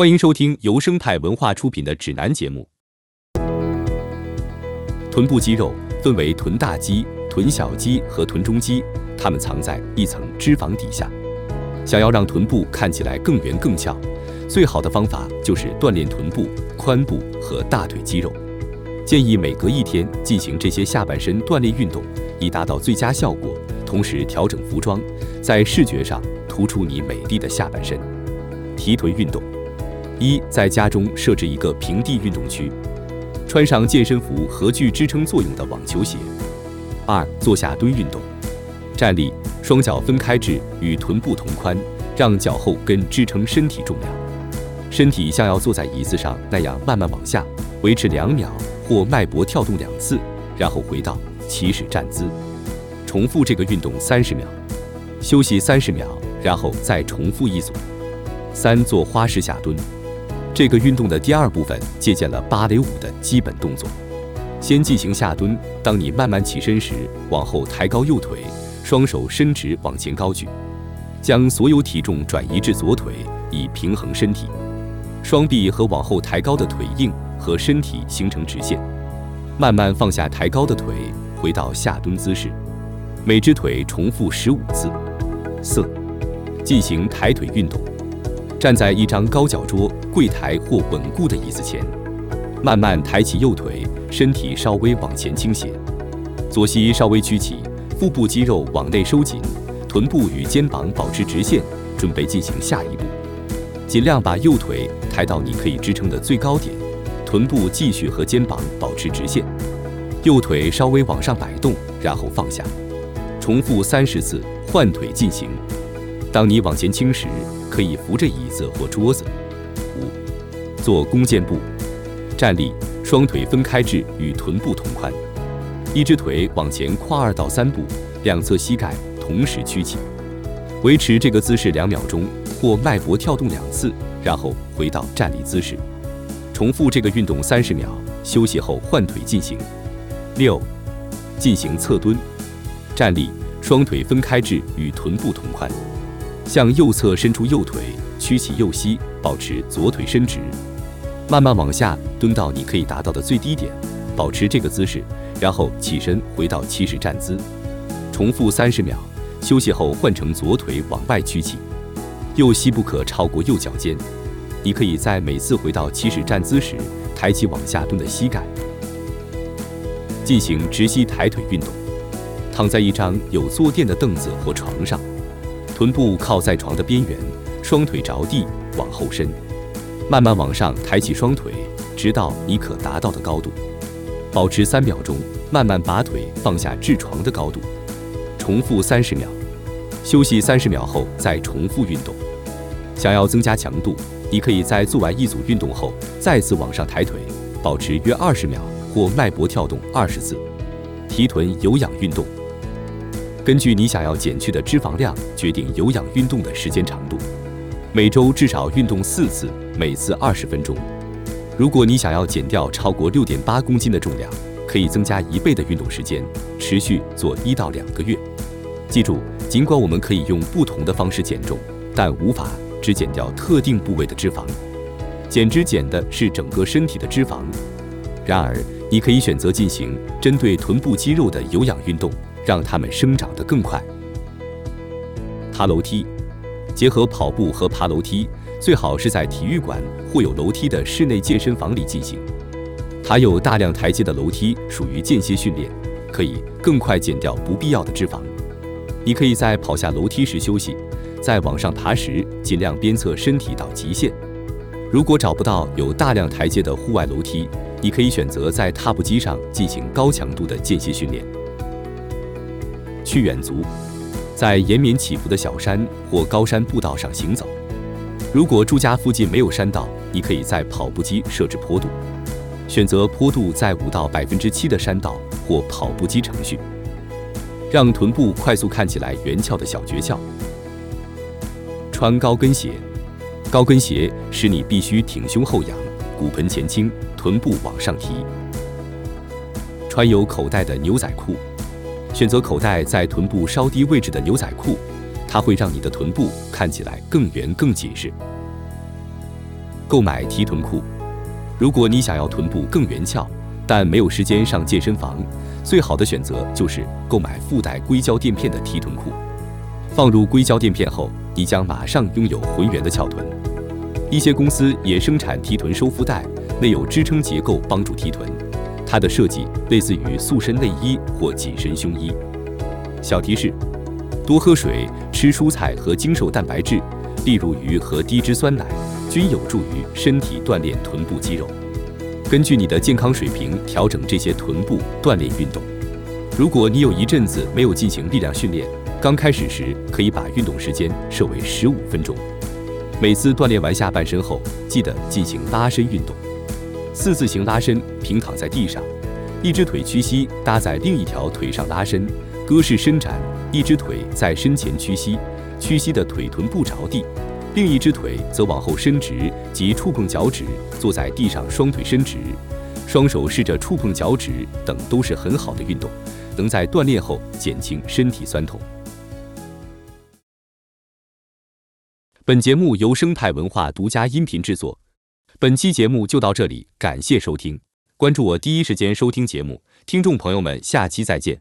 欢迎收听由生态文化出品的指南节目。臀部肌肉分为臀大肌、臀小肌和臀中肌，它们藏在一层脂肪底下。想要让臀部看起来更圆更翘，最好的方法就是锻炼臀部、髋部和大腿肌肉。建议每隔一天进行这些下半身锻炼运动，以达到最佳效果。同时调整服装，在视觉上突出你美丽的下半身。提臀运动：一，在家中设置一个平地运动区，穿上健身服和具支撑作用的网球鞋。二，做下蹲运动，站立，双脚分开至与臀部同宽，让脚后跟支撑身体重量，身体像要坐在椅子上那样慢慢往下，维持两秒或脉搏跳动两次，然后回到起始站姿。重复这个运动三十秒，休息三十秒，然后再重复一组。三做花式下蹲，这个运动的第二部分借鉴了芭蕾舞的基本动作。先进行下蹲，当你慢慢起身时，往后抬高右腿，双手伸直往前高举，将所有体重转移至左腿，以平衡身体。双臂和往后抬高的腿硬和身体形成直线，慢慢放下抬高的腿，回到下蹲姿势。每只腿重复十五次。四、进行抬腿运动。站在一张高脚桌、柜台或稳固的椅子前，慢慢抬起右腿，身体稍微往前倾斜，左膝稍微屈起，腹部肌肉往内收紧，臀部与肩膀保持直线，准备进行下一步。尽量把右腿抬到你可以支撑的最高点，臀部继续和肩膀保持直线，右腿稍微往上摆动，然后放下。重复三十次，换腿进行。当你往前倾时，可以扶着椅子或桌子。五，做弓箭步。站立，双腿分开至与臀部同宽，一只腿往前跨二到三步，两侧膝盖同时屈起，维持这个姿势两秒钟或脉搏跳动两次，然后回到站立姿势。重复这个运动三十秒，休息后换腿进行。六，进行侧蹲。站立。双腿分开至与臀部同宽，向右侧伸出右腿，屈起右膝，保持左腿伸直，慢慢往下蹲到你可以达到的最低点，保持这个姿势，然后起身回到起始站姿，重复三十秒。休息后换成左腿往外屈起，右膝不可超过右脚尖。你可以在每次回到起始站姿时，抬起往下蹲的膝盖，进行直膝抬腿运动。躺在一张有坐垫的凳子或床上，臀部靠在床的边缘，双腿着地往后伸，慢慢往上抬起双腿，直到你可达到的高度，保持三秒钟，慢慢把腿放下至床的高度，重复三十秒，休息三十秒后再重复运动。想要增加强度，你可以在做完一组运动后再次往上抬腿，保持约二十秒或脉搏跳动二十次。提臀有氧运动。根据你想要减去的脂肪量决定有氧运动的时间长度，每周至少运动四次，每次二十分钟。如果你想要减掉超过六点八公斤的重量，可以增加一倍的运动时间，持续做一到两个月。记住，尽管我们可以用不同的方式减重，但无法只减掉特定部位的脂肪。减脂减的是整个身体的脂肪。然而，你可以选择进行针对臀部肌肉的有氧运动。让它们生长得更快。爬楼梯，结合跑步和爬楼梯，最好是在体育馆或有楼梯的室内健身房里进行。爬有大量台阶的楼梯属于间歇训练，可以更快减掉不必要的脂肪。你可以在跑下楼梯时休息，在往上爬时尽量鞭策身体到极限。如果找不到有大量台阶的户外楼梯，你可以选择在踏步机上进行高强度的间歇训练。去远足，在延绵起伏的小山或高山步道上行走。如果住家附近没有山道，你可以在跑步机设置坡度，选择坡度在五到百分之七的山道或跑步机程序，让臀部快速看起来圆翘的小诀窍。穿高跟鞋，高跟鞋使你必须挺胸后仰，骨盆前倾，臀部往上提。穿有口袋的牛仔裤。选择口袋在臀部稍低位置的牛仔裤，它会让你的臀部看起来更圆更紧实。购买提臀裤。如果你想要臀部更圆翘，但没有时间上健身房，最好的选择就是购买附带硅胶垫片的提臀裤。放入硅胶垫片后，你将马上拥有浑圆的翘臀。一些公司也生产提臀收腹带，内有支撑结构帮助提臀。它的设计类似于塑身内衣或紧身胸衣。小提示：多喝水、吃蔬菜和精瘦蛋白质，例如鱼和低脂酸奶，均有助于身体锻炼臀部肌肉。根据你的健康水平调整这些臀部锻炼运动。如果你有一阵子没有进行力量训练，刚开始时可以把运动时间设为十五分钟。每次锻炼完下半身后，记得进行拉伸运动。四字形拉伸，平躺在地上，一只腿屈膝搭在另一条腿上拉伸，鸽式伸展，一只腿在身前屈膝，屈膝的腿臀部着地，另一只腿则往后伸直及触碰脚趾，坐在地上双腿伸直，双手试着触碰脚趾等都是很好的运动，能在锻炼后减轻身体酸痛。本节目由生态文化独家音频制作。本期节目就到这里，感谢收听，关注我第一时间收听节目，听众朋友们，下期再见。